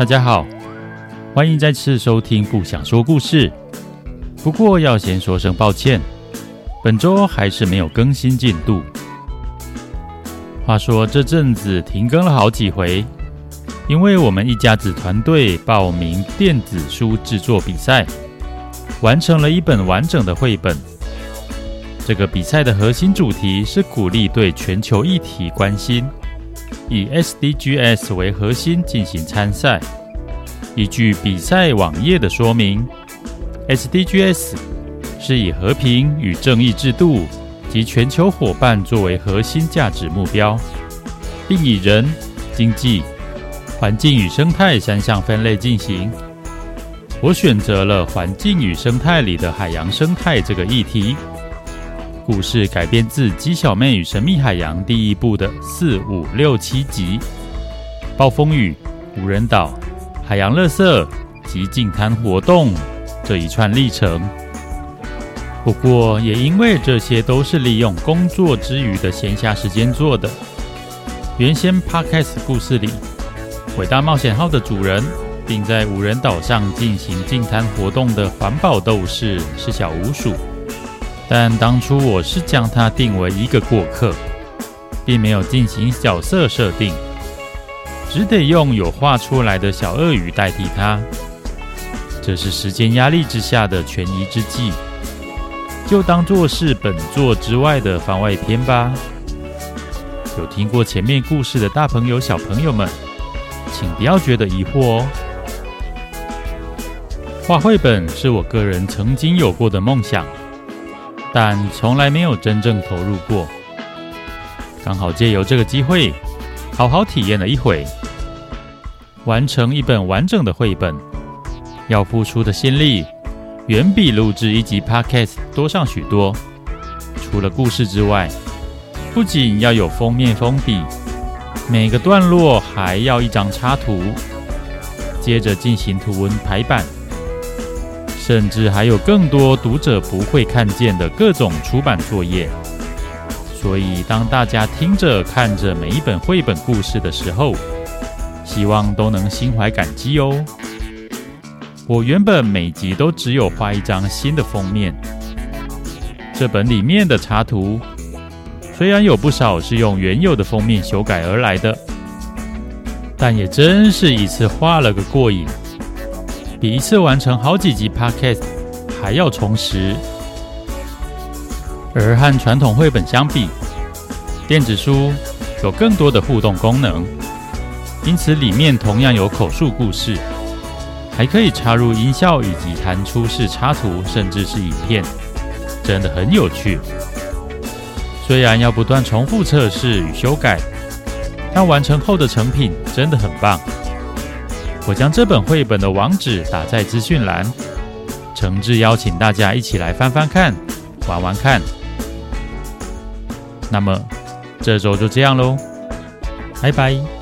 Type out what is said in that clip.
大家好，欢迎再次收听不想说故事。不过要先说声抱歉，本周还是没有更新进度。话说这阵子停更了好几回，因为我们一家子团队报名电子书制作比赛，完成了一本完整的绘本。这个比赛的核心主题是鼓励对全球议题关心。以 SDGs 为核心进行参赛。依据比赛网页的说明，SDGs 是以和平与正义制度及全球伙伴作为核心价值目标，并以人、经济、环境与生态三项分类进行。我选择了环境与生态里的海洋生态这个议题。故事改编自《鸡小妹与神秘海洋》第一部的四五六七集，暴风雨、无人岛、海洋垃圾及近滩活动这一串历程。不过，也因为这些都是利用工作之余的闲暇时间做的。原先 Podcast 故事里，伟大冒险号的主人，并在无人岛上进行近滩活动的环保斗士是小鼯鼠。但当初我是将它定为一个过客，并没有进行角色设定，只得用有画出来的小鳄鱼代替它。这是时间压力之下的权宜之计，就当做是本作之外的番外篇吧。有听过前面故事的大朋友、小朋友们，请不要觉得疑惑哦。画绘本是我个人曾经有过的梦想。但从来没有真正投入过，刚好借由这个机会，好好体验了一回。完成一本完整的绘本，要付出的心力，远比录制一集 Podcast 多上许多。除了故事之外，不仅要有封面封底，每个段落还要一张插图，接着进行图文排版。甚至还有更多读者不会看见的各种出版作业，所以当大家听着看着每一本绘本故事的时候，希望都能心怀感激哦。我原本每集都只有画一张新的封面，这本里面的插图虽然有不少是用原有的封面修改而来的，但也真是一次画了个过瘾。比一次完成好几集 Podcast 还要充实，而和传统绘本相比，电子书有更多的互动功能，因此里面同样有口述故事，还可以插入音效以及弹出式插图，甚至是影片，真的很有趣。虽然要不断重复测试与修改，但完成后的成品真的很棒。我将这本绘本的网址打在资讯栏，诚挚邀请大家一起来翻翻看、玩玩看。那么，这周就这样喽，拜拜。